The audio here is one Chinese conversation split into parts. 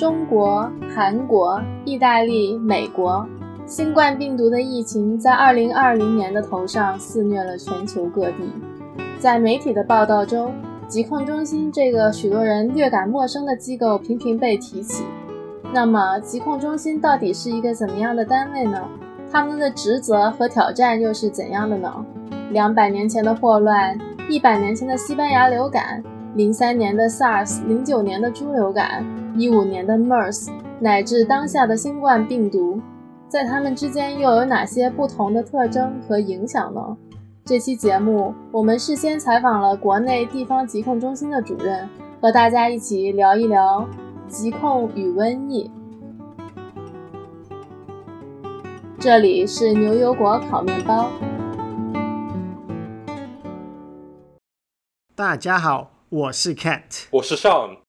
中国、韩国、意大利、美国，新冠病毒的疫情在2020年的头上肆虐了全球各地。在媒体的报道中，疾控中心这个许多人略感陌生的机构频频被提起。那么，疾控中心到底是一个怎么样的单位呢？他们的职责和挑战又是怎样的呢？两百年前的霍乱，一百年前的西班牙流感。零三年的 SARS，零九年的猪流感，一五年的 MERS，乃至当下的新冠病毒，在它们之间又有哪些不同的特征和影响呢？这期节目，我们事先采访了国内地方疾控中心的主任，和大家一起聊一聊疾控与瘟疫。这里是牛油果烤面包。大家好。我是 Cat，我是 Sean。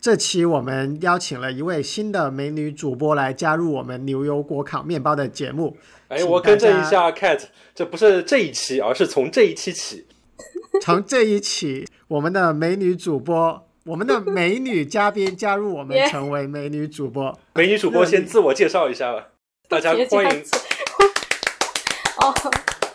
这期我们邀请了一位新的美女主播来加入我们牛油果烤面包的节目。哎，我更正一下，Cat，这不是这一期，而是从这一期起。从这一期，我们的美女主播，我们的美女嘉宾加入我们，成为美女主播。美女主播先自我介绍一下吧，大家欢迎。哦，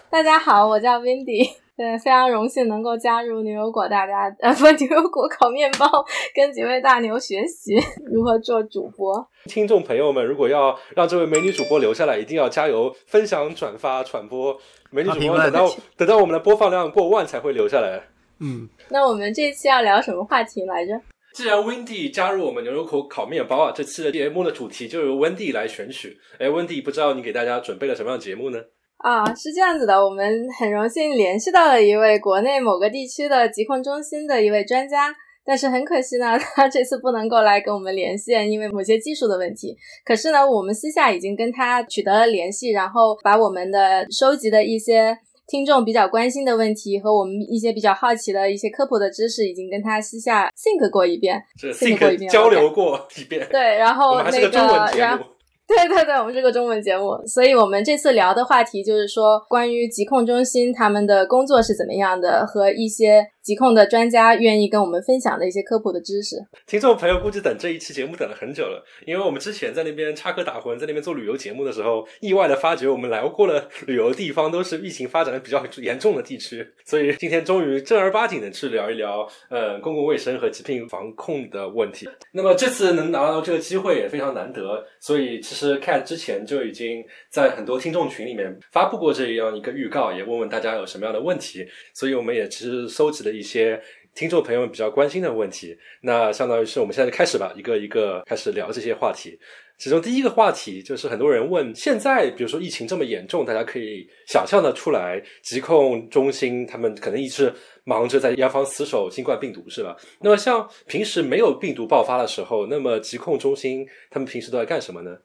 大家好，我叫 Wendy。对，非常荣幸能够加入牛油果大家，呃，不，牛油果烤面包，跟几位大牛学习如何做主播。听众朋友们，如果要让这位美女主播留下来，一定要加油，分享、转发、传播。美女主播等到等到我们的播放量过万才会留下来。嗯，那我们这期要聊什么话题来着？既然 Wendy 加入我们牛油果烤面包啊，这期的节目的主题就由 Wendy 来选取。哎，Wendy，不知道你给大家准备了什么样的节目呢？啊，是这样子的，我们很荣幸联系到了一位国内某个地区的疾控中心的一位专家，但是很可惜呢，他这次不能够来跟我们连线，因为某些技术的问题。可是呢，我们私下已经跟他取得了联系，然后把我们的收集的一些听众比较关心的问题和我们一些比较好奇的一些科普的知识，已经跟他私下 think 过一遍，think 过一遍，交流过一遍。对，然后那个，然后。对对对，我们是个中文节目，所以我们这次聊的话题就是说关于疾控中心他们的工作是怎么样的，和一些。疾控的专家愿意跟我们分享的一些科普的知识，听众朋友估计等这一期节目等了很久了，因为我们之前在那边插科打诨，在那边做旅游节目的时候，意外的发觉我们来过了旅游地方都是疫情发展的比较严重的地区，所以今天终于正儿八经的去聊一聊，呃，公共卫生和疾病防控的问题。那么这次能拿到这个机会也非常难得，所以其实看之前就已经在很多听众群里面发布过这样一个预告，也问问大家有什么样的问题，所以我们也其实收集了。一些听众朋友们比较关心的问题，那相当于是我们现在就开始吧，一个一个开始聊这些话题。其中第一个话题就是很多人问，现在比如说疫情这么严重，大家可以想象的出来，疾控中心他们可能一直忙着在严防死守新冠病毒，是吧？那么像平时没有病毒爆发的时候，那么疾控中心他们平时都在干什么呢？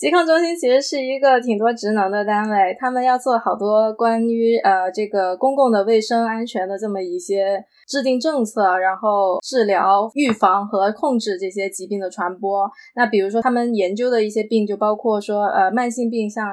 疾控中心其实是一个挺多职能的单位，他们要做好多关于呃这个公共的卫生安全的这么一些制定政策，然后治疗、预防和控制这些疾病的传播。那比如说他们研究的一些病，就包括说呃慢性病，像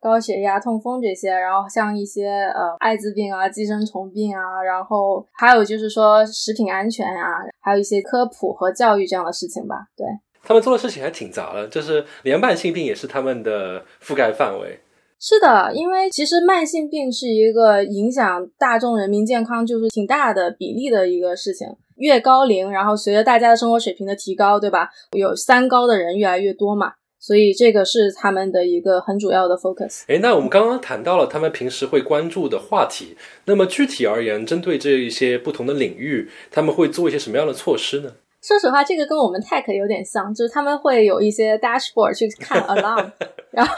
高血压、痛风这些，然后像一些呃艾滋病啊、寄生虫病啊，然后还有就是说食品安全啊，还有一些科普和教育这样的事情吧，对。他们做的事情还挺杂的，就是连慢性病也是他们的覆盖范围。是的，因为其实慢性病是一个影响大众人民健康就是挺大的比例的一个事情。越高龄，然后随着大家的生活水平的提高，对吧？有三高的人越来越多嘛，所以这个是他们的一个很主要的 focus。诶，那我们刚刚谈到了他们平时会关注的话题，那么具体而言，针对这一些不同的领域，他们会做一些什么样的措施呢？说实话，这个跟我们 tech 有点像，就是他们会有一些 dashboard 去看 alarm，然后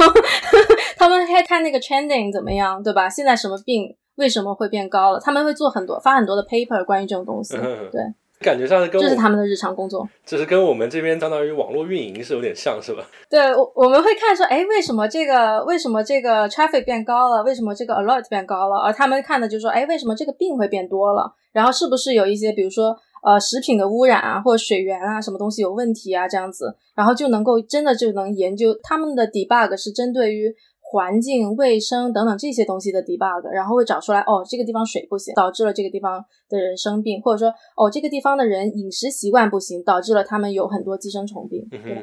他们会看那个 trending 怎么样，对吧？现在什么病为什么会变高了？他们会做很多发很多的 paper 关于这种东西，对，感觉上是跟这是他们的日常工作，这是跟我们这边相当于网络运营是有点像是吧？对，我我们会看说，哎，为什么这个为什么这个 traffic 变高了？为什么这个 alert 变高了？而他们看的就是说，哎，为什么这个病会变多了？然后是不是有一些比如说。呃，食品的污染啊，或者水源啊，什么东西有问题啊，这样子，然后就能够真的就能研究他们的 debug 是针对于环境卫生等等这些东西的 debug，然后会找出来哦，这个地方水不行，导致了这个地方的人生病，或者说哦，这个地方的人饮食习惯不行，导致了他们有很多寄生虫病，对吧？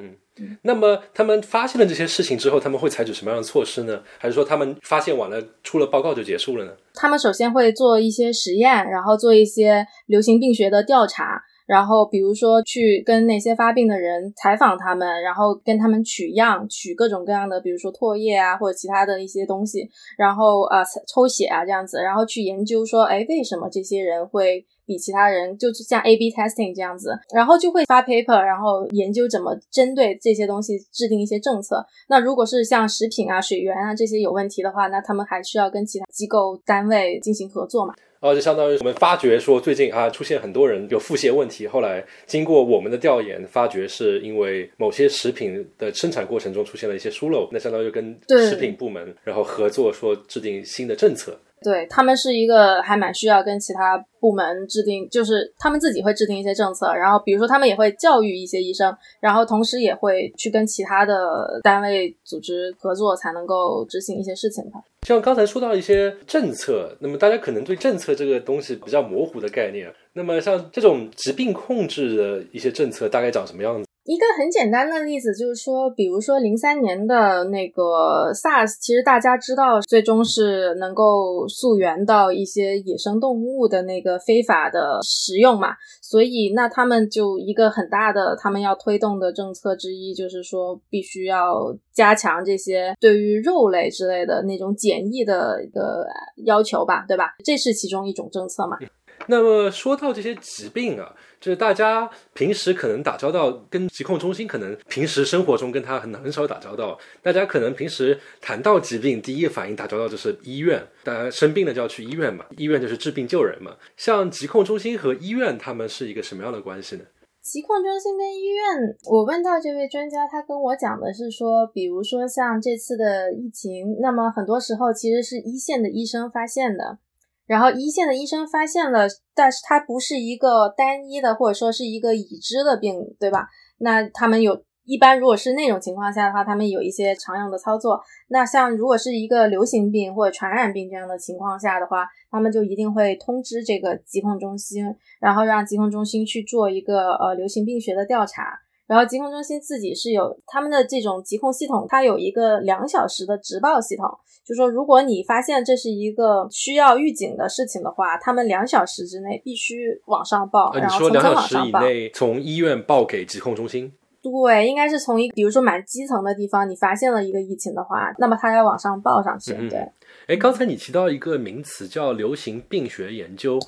那么他们发现了这些事情之后，他们会采取什么样的措施呢？还是说他们发现完了出了报告就结束了呢？他们首先会做一些实验，然后做一些流行病学的调查。然后，比如说去跟那些发病的人采访他们，然后跟他们取样，取各种各样的，比如说唾液啊，或者其他的一些东西，然后呃抽血啊这样子，然后去研究说，哎，为什么这些人会比其他人，就是像 A/B testing 这样子，然后就会发 paper，然后研究怎么针对这些东西制定一些政策。那如果是像食品啊、水源啊这些有问题的话，那他们还需要跟其他机构单位进行合作嘛？然后就相当于我们发觉说，最近啊出现很多人有腹泻问题。后来经过我们的调研，发觉是因为某些食品的生产过程中出现了一些疏漏。那相当于跟食品部门然后合作，说制定新的政策。对他们是一个还蛮需要跟其他部门制定，就是他们自己会制定一些政策，然后比如说他们也会教育一些医生，然后同时也会去跟其他的单位组织合作，才能够执行一些事情吧。像刚才说到一些政策，那么大家可能对政策这个东西比较模糊的概念，那么像这种疾病控制的一些政策大概长什么样子？一个很简单的例子就是说，比如说零三年的那个 SARS，其实大家知道，最终是能够溯源到一些野生动物的那个非法的食用嘛，所以那他们就一个很大的他们要推动的政策之一，就是说必须要加强这些对于肉类之类的那种检疫的一个要求吧，对吧？这是其中一种政策嘛。那么说到这些疾病啊，就是大家平时可能打交道，跟疾控中心可能平时生活中跟他很很少打交道。大家可能平时谈到疾病，第一反应打交道就是医院，大家生病了就要去医院嘛，医院就是治病救人嘛。像疾控中心和医院，他们是一个什么样的关系呢？疾控中心跟医院，我问到这位专家，他跟我讲的是说，比如说像这次的疫情，那么很多时候其实是一线的医生发现的。然后一线的医生发现了，但是它不是一个单一的，或者说是一个已知的病，对吧？那他们有一般如果是那种情况下的话，他们有一些常用的操作。那像如果是一个流行病或者传染病这样的情况下的话，他们就一定会通知这个疾控中心，然后让疾控中心去做一个呃流行病学的调查。然后疾控中心自己是有他们的这种疾控系统，它有一个两小时的直报系统，就说如果你发现这是一个需要预警的事情的话，他们两小时之内必须往上报，然后从两小时以内从医院报给疾控中心。对，应该是从一比如说蛮基层的地方，你发现了一个疫情的话，那么他要往上报上去。对，哎，刚才你提到一个名词叫流行病学研究，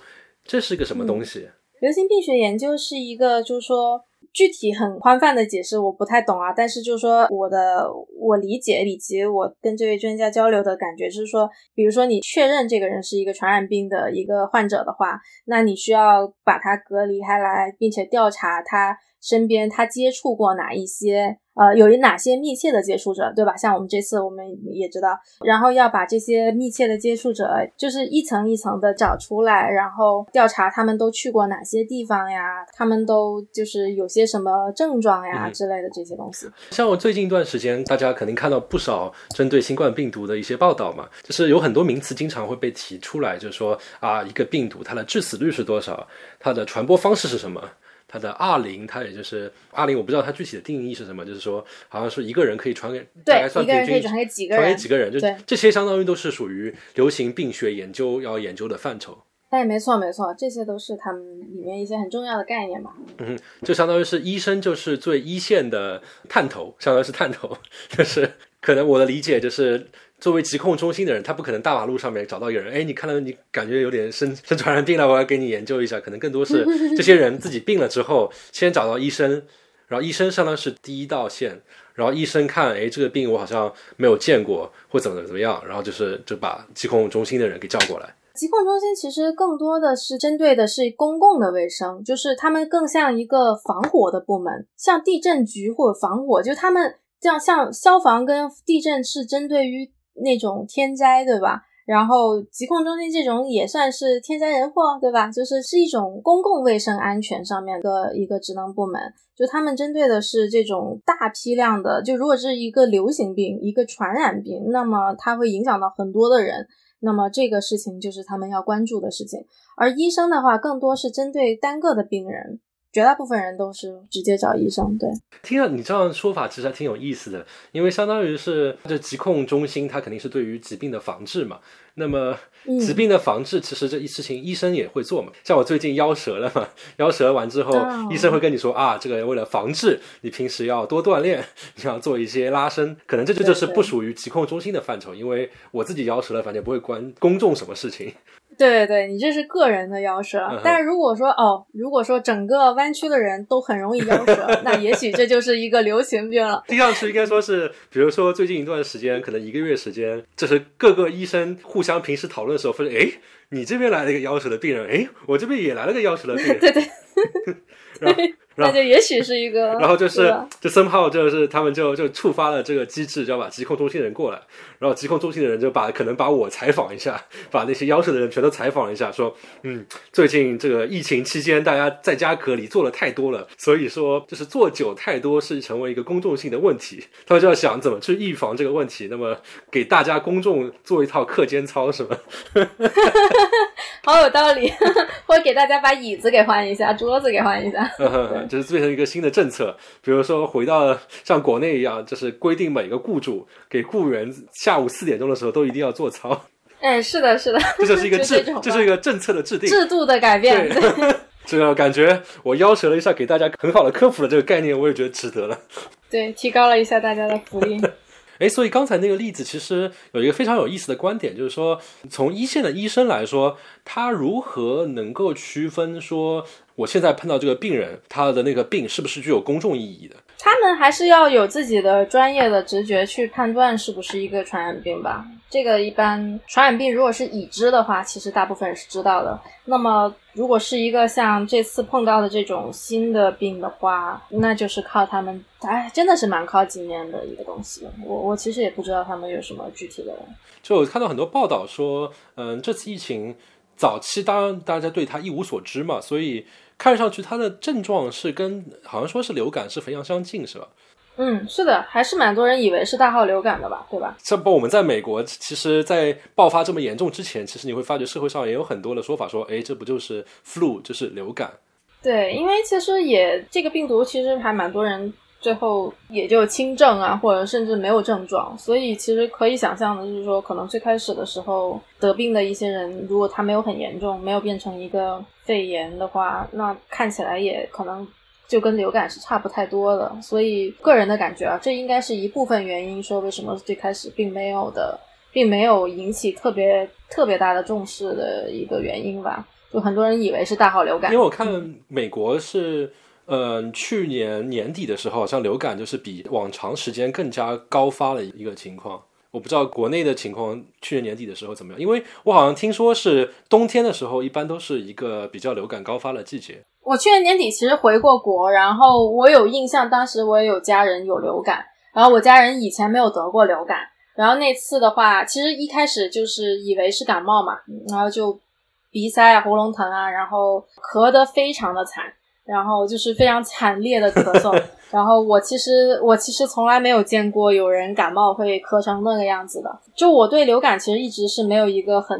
这是个什么东西？流行病学研究是一个，就是说。具体很宽泛的解释我不太懂啊，但是就是说我的我理解以及我跟这位专家交流的感觉就是说，比如说你确认这个人是一个传染病的一个患者的话，那你需要把他隔离开来，并且调查他身边他接触过哪一些。呃，有哪些密切的接触者，对吧？像我们这次我们也知道，然后要把这些密切的接触者，就是一层一层的找出来，然后调查他们都去过哪些地方呀，他们都就是有些什么症状呀之类的这些东西。像我最近一段时间，大家肯定看到不少针对新冠病毒的一些报道嘛，就是有很多名词经常会被提出来，就是说啊，一个病毒它的致死率是多少，它的传播方式是什么。它的二零，它也就是二零，我不知道它具体的定义是什么，就是说，好像是一个人可以传给，大概算平均传给几个人，传给几个人，就这些相当于都是属于流行病学研究要研究的范畴。哎，没错没错，这些都是他们里面一些很重要的概念吧。嗯，就相当于是医生就是最一线的探头，相当于是探头，就是可能我的理解就是。作为疾控中心的人，他不可能大马路上面找到一个人，哎，你看到你感觉有点生生传染病了，我要给你研究一下。可能更多是 这些人自己病了之后，先找到医生，然后医生相当是第一道线，然后医生看，哎，这个病我好像没有见过，或怎么怎么样，然后就是就把疾控中心的人给叫过来。疾控中心其实更多的是针对的是公共的卫生，就是他们更像一个防火的部门，像地震局或者防火，就他们这样像消防跟地震是针对于。那种天灾，对吧？然后疾控中心这种也算是天灾人祸，对吧？就是是一种公共卫生安全上面的一个职能部门，就他们针对的是这种大批量的，就如果是一个流行病、一个传染病，那么它会影响到很多的人。那么这个事情就是他们要关注的事情，而医生的话更多是针对单个的病人，绝大部分人都是直接找医生。对，听了你这样说法，其实还挺有意思的，因为相当于是这疾控中心，它肯定是对于疾病的防治嘛。那么疾病的防治，其实这一事情医生也会做嘛。像我最近夭折了嘛，夭折完之后，医生会跟你说啊，这个为了防治，你平时要多锻炼，你要做一些拉伸。可能这就就是不属于疾控中心的范畴，因为我自己夭折了，反正不会关公众什么事情。对对对，你这是个人的夭折，但是如果说哦，如果说整个湾区的人都很容易夭折，那也许这就是一个流行病了。听上去应该说是，比如说最近一段时间，可能一个月时间，就是各个医生互相平时讨论的时候发现，哎，你这边来了一个夭折的病人，哎，我这边也来了个夭折的病人，对对。然后。那就也许是一个，然后就是就森浩就是他们就就触发了这个机制，就要把疾控中心的人过来，然后疾控中心的人就把可能把我采访一下，把那些夭折的人全都采访了一下，说嗯，最近这个疫情期间大家在家隔离做的太多了，所以说就是做久太多是成为一个公众性的问题，他们就要想怎么去预防这个问题，那么给大家公众做一套课间操是吗？好有道理，或者给大家把椅子给换一下，桌子给换一下。就是变成一个新的政策，比如说回到像国内一样，就是规定每个雇主给雇员下午四点钟的时候都一定要做操。哎，是的，是的，这就是一个制，这是一个政策的制定，制度的改变。这个感觉我要求了一下，给大家很好的科普了这个概念，我也觉得值得了。对，提高了一下大家的福利。哎，所以刚才那个例子其实有一个非常有意思的观点，就是说从一线的医生来说，他如何能够区分说？我现在碰到这个病人，他的那个病是不是具有公众意义的？他们还是要有自己的专业的直觉去判断是不是一个传染病吧。这个一般传染病如果是已知的话，其实大部分人是知道的。那么如果是一个像这次碰到的这种新的病的话，那就是靠他们，哎，真的是蛮靠经验的一个东西。我我其实也不知道他们有什么具体的。就我看到很多报道说，嗯，这次疫情早期当然大家对他一无所知嘛，所以。看上去它的症状是跟好像说是流感是非常相近，是吧？嗯，是的，还是蛮多人以为是大号流感的吧，对吧？这不，我们在美国，其实，在爆发这么严重之前，其实你会发觉社会上也有很多的说法，说，哎，这不就是 flu，就是流感？对，因为其实也这个病毒其实还蛮多人。最后也就轻症啊，或者甚至没有症状，所以其实可以想象的就是说，可能最开始的时候得病的一些人，如果他没有很严重，没有变成一个肺炎的话，那看起来也可能就跟流感是差不太多的。所以个人的感觉啊，这应该是一部分原因，说为什么最开始并没有的，并没有引起特别特别大的重视的一个原因吧。就很多人以为是大号流感，因为我看美国是。嗯去年年底的时候，好像流感就是比往常时间更加高发了一个情况。我不知道国内的情况，去年年底的时候怎么样？因为我好像听说是冬天的时候，一般都是一个比较流感高发的季节。我去年年底其实回过国，然后我有印象，当时我也有家人有流感，然后我家人以前没有得过流感，然后那次的话，其实一开始就是以为是感冒嘛，然后就鼻塞啊、喉咙疼啊，然后咳得非常的惨。然后就是非常惨烈的咳嗽，然后我其实我其实从来没有见过有人感冒会咳成那个样子的。就我对流感其实一直是没有一个很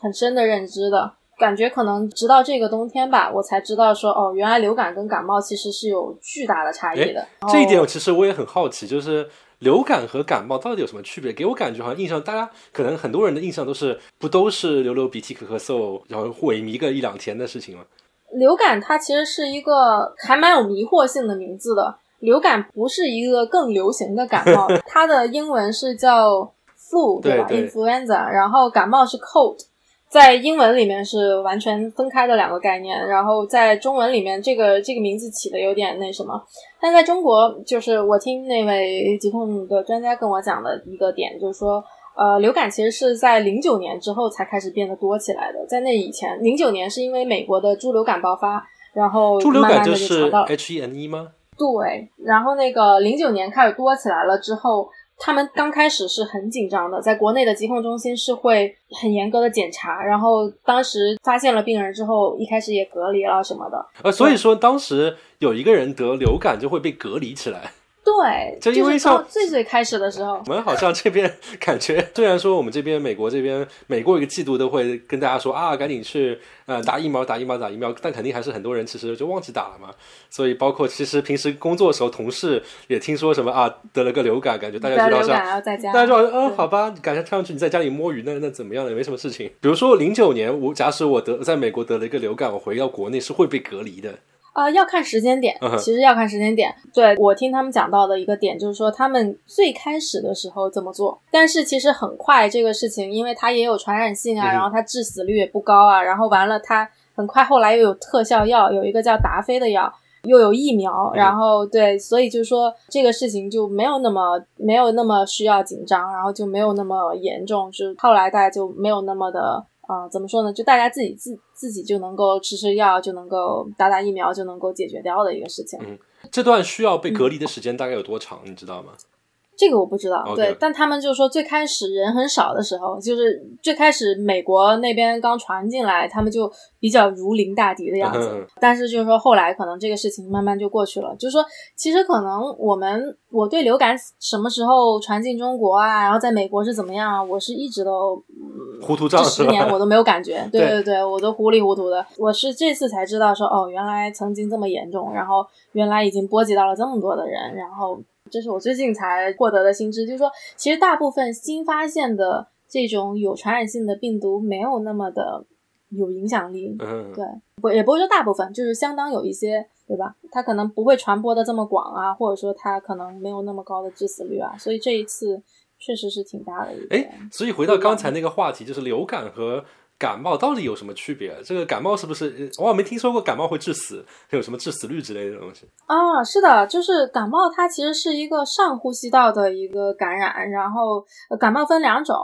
很深的认知的，感觉可能直到这个冬天吧，我才知道说哦，原来流感跟感冒其实是有巨大的差异的。这一点我其实我也很好奇，就是流感和感冒到底有什么区别？给我感觉好像印象，大家可能很多人的印象都是不都是流流鼻涕、咳咳嗽，然后萎靡个一两天的事情吗？流感它其实是一个还蛮有迷惑性的名字的。流感不是一个更流行的感冒，它的英文是叫 flu，对吧？influenza，然后感冒是 cold，在英文里面是完全分开的两个概念。然后在中文里面，这个这个名字起的有点那什么。但在中国，就是我听那位疾控的专家跟我讲的一个点，就是说。呃，流感其实是在零九年之后才开始变得多起来的，在那以前，零九年是因为美国的猪流感爆发，然后猪流感就是到 H1N1 吗？对，然后那个零九年开始多起来了之后，他们刚开始是很紧张的，在国内的疾控中心是会很严格的检查，然后当时发现了病人之后，一开始也隔离了什么的。呃，所以说当时有一个人得流感就会被隔离起来。对，就因为是到像最最开始的时候，我们好像这边 感觉，虽然说我们这边美国这边每过一个季度都会跟大家说啊，赶紧去呃打疫苗、打疫苗、打疫苗，但肯定还是很多人其实就忘记打了嘛。所以包括其实平时工作的时候，同事也听说什么啊得了个流感，感觉大家得流就好像感要在家，大家就好像，嗯，好吧，感觉看上去你在家里摸鱼，那那怎么样呢？也没什么事情。比如说零九年，我假使我得在美国得了一个流感，我回到国内是会被隔离的。啊、要看时间点其实要看时间点。对我听他们讲到的一个点就是说，他们最开始的时候这么做，但是其实很快这个事情，因为它也有传染性啊，然后它致死率也不高啊，然后完了它很快后来又有特效药，有一个叫达菲的药。又有疫苗，嗯然后对，所以就是说这个事情就没有那么没有那么需要紧张，然后就没有那么严重，就后来大家就没有那么的呃，怎么说呢？就大家自己自自己就能够吃吃药，就能够打打疫苗，就能够解决掉的一个事情。嗯这段需要被隔离的时间大概有多长？你知道吗？这个我不知道对，但他们就说最开始人很少的时候，就是最开始美国那边刚传进来，他们就比较如临大敌的样子。嗯但是就是说后来可能这个事情慢慢就过去了，就是说其实可能我们我对流感什么时候传进中国啊，然后在美国是怎么样啊，我是一直都糊涂账这？十年我都没有感觉，对对对对，我都糊里糊涂的。我是这次才知道说，哦，原来曾经这么严重，然后原来已经波及到了这么多的人，然后这是我最近才获得的新知，就是说，其实大部分新发现的这种有传染性的病毒没有那么的有影响力，嗯，对，不也不会说大部分，就是相当有一些，对吧？它可能不会传播的这么广啊，或者说它可能没有那么高的致死率啊，所以这一次确实是挺大的一个。哎，所以回到刚才那个话题，就是流感和感冒到底有什么区别？这个感冒是不是？我好没听说过感冒会致死，有什么致死率之类的东西。啊，是的，就是感冒，它其实是一个上呼吸道的一个感染，然后感冒分两种，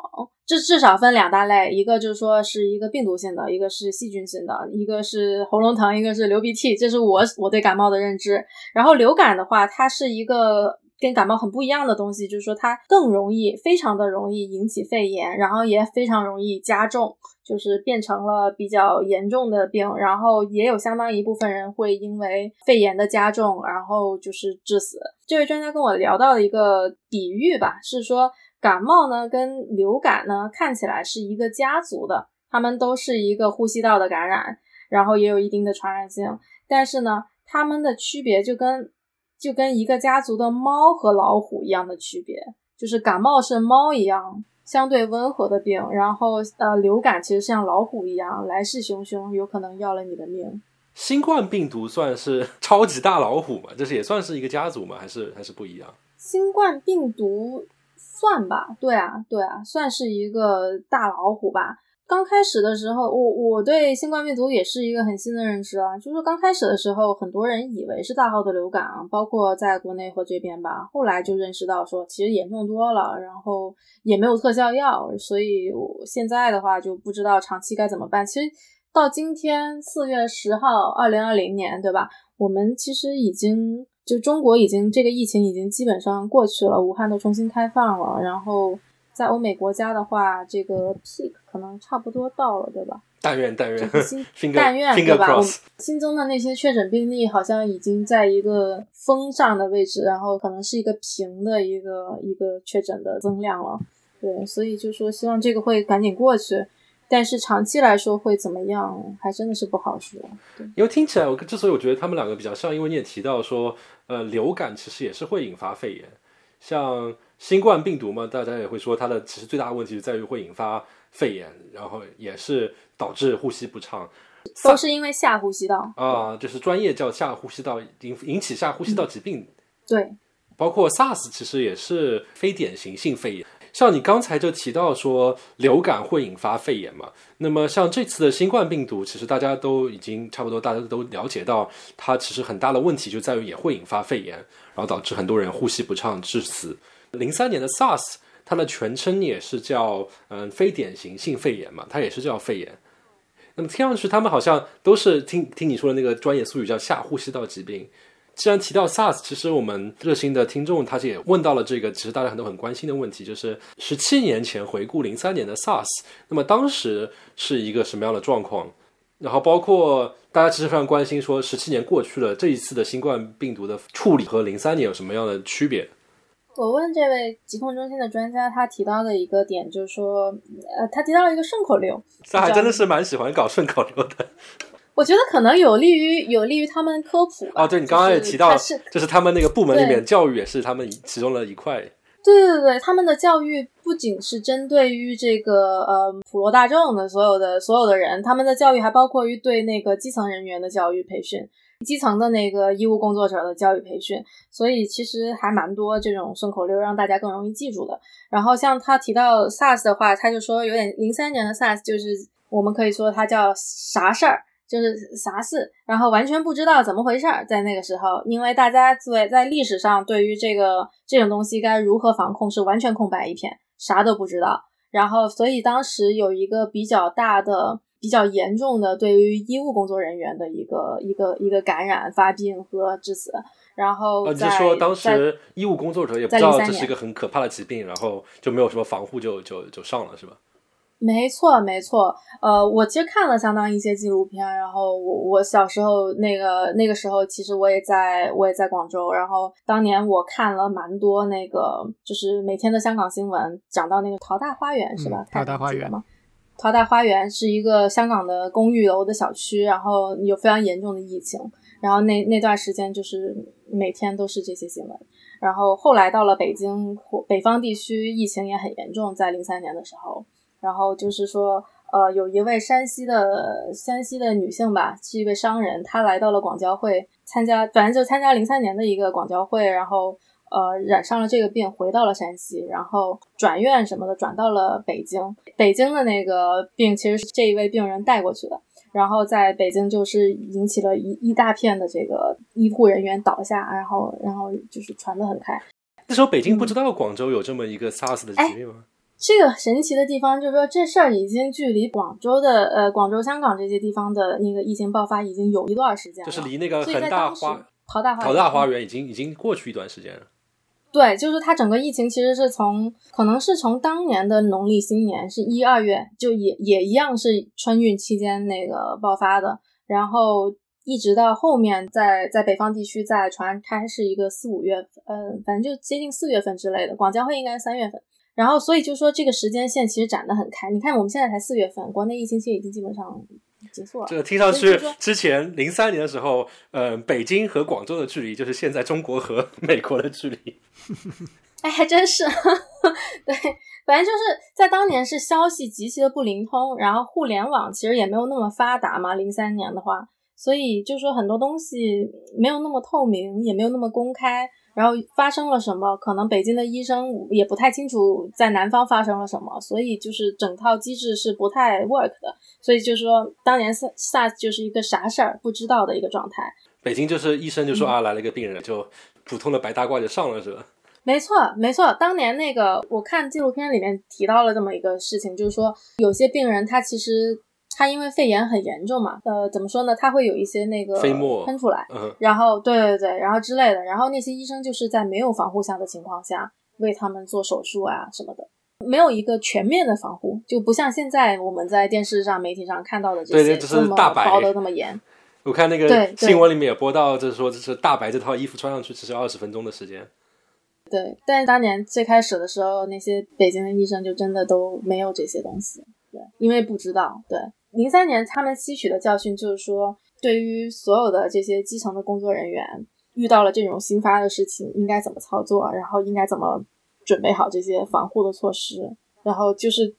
至至少分两大类，一个就是说是一个病毒性的，一个是细菌性的，一个是喉咙疼，一个是流鼻涕，这是我我对感冒的认知。然后流感的话，它是一个跟感冒很不一样的东西，就是说它更容易，非常的容易引起肺炎，然后也非常容易加重。就是变成了比较严重的病，然后也有相当一部分人会因为肺炎的加重，然后就是致死。这位专家跟我聊到的一个比喻吧，是说感冒呢跟流感呢看起来是一个家族的，他们都是一个呼吸道的感染，然后也有一定的传染性，但是呢，它们的区别就跟就跟一个家族的猫和老虎一样的区别，就是感冒是猫一样。相对温和的病，然后呃，流感其实像老虎一样来势汹汹，有可能要了你的命。新冠病毒算是 超级大老虎嘛？就是也算是一个家族嘛？还是还是不一样？新冠病毒算吧，对啊，对啊，算是一个大老虎吧。刚开始的时候，我我对新冠病毒也是一个很新的认知啊，就是刚开始的时候，很多人以为是大号的流感啊，包括在国内和这边吧，后来就认识到说其实严重多了，然后也没有特效药，所以我现在的话就不知道长期该怎么办。其实到今天四月十号，二零二零年，对吧？我们其实已经就中国已经这个疫情已经基本上过去了，武汉都重新开放了，然后。在欧美国家的话，这个 peak 可能差不多到了，对吧？但愿但愿新 但愿对吧？我们。新增的那些确诊病例好像已经在一个峰上的位置，然后可能是一个平的一个一个确诊的增量了。对，所以就说希望这个会赶紧过去，但是长期来说会怎么样，还真的是不好说。对，因为听起来，我之所以我觉得他们两个比较像，因为你也提到说，呃，流感其实也是会引发肺炎，像新冠病毒嘛，大家也会说它的其实最大的问题就在于会引发肺炎，然后也是导致呼吸不畅都是因为下呼吸道。啊、就是专业叫下呼吸道引引起下呼吸道疾病，对，包括 SARS 其实也是非典型性肺炎。像你刚才就提到说流感会引发肺炎嘛，那么像这次的新冠病毒，其实大家都已经差不多，大家都了解到，它其实很大的问题就在于也会引发肺炎，然后导致很多人呼吸不畅致死。零三年的 SARS，它的全称也是叫嗯非典型性肺炎嘛，它也是叫肺炎。那么听上去他们好像都是听听你说的那个专业术语叫下呼吸道疾病，既然提到 SARS，其实我们热心的听众他也问到了这个，其实大家很多很关心的问题，就是十七年前回顾零三年的 SARS，那么当时是一个什么样的状况？然后包括大家其实非常关心，说十七年过去了，这一次的新冠病毒的处理和零三年有什么样的区别？我问这位疾控中心的专家，他提到的一个点就是说，呃，他提到了一个顺口溜，他还真的是蛮喜欢搞顺口溜的。我觉得可能有利于有利于他们科普哦。对你刚刚也提到，是就是他们那个部门里面教育也是他们其中的一块。对对对，他们的教育不仅是针对于这个呃普罗大众的所有的所有的人，他们的教育还包括于对那个基层人员的教育培训。基层的那个医务工作者的教育培训，所以其实还蛮多这种顺口溜，让大家更容易记住的。然后像他提到 SARS 的话，他就说有点零三年的 SARS，就是我们可以说它叫啥事儿，就是啥事，然后完全不知道怎么回事儿。在那个时候，因为大家在在历史上对于这个这种东西该如何防控是完全空白一片，啥都不知道。然后所以当时有一个比较大的。比较严重的对于医务工作人员的一个一个一个感染发病和致死，然后你就说当时医务工作者也不知道这是一个很可怕的疾病，然后就没有什么防护就就就上了是吧？没错没错，呃，我其实看了相当一些纪录片，然后我我小时候那个那个时候其实我也在我也在广州，然后当年我看了蛮多那个就是每天的香港新闻，讲到那个淘大花园是吧？淘大花园吗？淘大花园是一个香港的公寓楼的小区，然后有非常严重的疫情，然后那那段时间就是每天都是这些新闻。然后后来到了北京或北方地区，疫情也很严重，在零三年的时候，然后就是说，呃，有一位山西的山西的女性吧，是一位商人，她来到了广交会参加，反正就参加零三年的一个广交会，然后。呃，染上了这个病，回到了山西，然后转院什么的，转到了北京。北京的那个病其实是这一位病人带过去的，然后在北京就是引起了一一大片的这个医护人员倒下，然后然后就是传得很开。那时候北京不知道广州有这么一个 SARS 的疾病吗？这个神奇的地方就是说，这事儿已经距离广州的呃广州、香港这些地方的那个疫情爆发已经有一段时间了，就是离那个恒大花淘大淘大花园已经已经过去一段时间了。对，就是它整个疫情其实是从，可能是从当年的农历新年是一二月，就也也一样是春运期间那个爆发的，然后一直到后面在在北方地区再传开是一个四五月，呃，反正就接近四月份之类的，广交会应该是三月份，然后所以就说这个时间线其实展得很开，你看我们现在才四月份，国内疫情其实已经基本上。结束了。这个听上去，之前零三年的时候，呃，北京和广州的距离就是现在中国和 美国的距离。哎，还真是。对，反正就是在当年是消息极其的不灵通，然后互联网其实也没有那么发达嘛。零三年的话，所以就说很多东西没有那么透明，也没有那么公开。然后发生了什么？可能北京的医生也不太清楚在南方发生了什么，所以就是整套机制是不太 work 的。所以就是说，当年 SARS 就是一个啥事儿不知道的一个状态。北京就是医生就说啊，来了一个病人，就普通的白大褂就上了，是吧？没错，没错。当年那个我看纪录片里面提到了这么一个事情，就是说有些病人他其实。他因为肺炎很严重嘛，呃，怎么说呢？他会有一些那个飞沫喷出来，然后对对对，然后之类的，然后那些医生就是在没有防护下的情况下为他们做手术啊什么的，没有一个全面的防护，就不像现在我们在电视上、媒体上看到的这些这么包的那么严。我看那个新闻里面也播到，就是说就是大白这套衣服穿上去只是二十分钟的时间。对，但是当年最开始的时候，那些北京的医生就真的都没有这些东西，对，因为不知道，对。零三年，他们吸取的教训就是说，对于所有的这些基层的工作人员，遇到了这种新发的事情，应该怎么操作，然后应该怎么准备好这些防护的措施，然后就是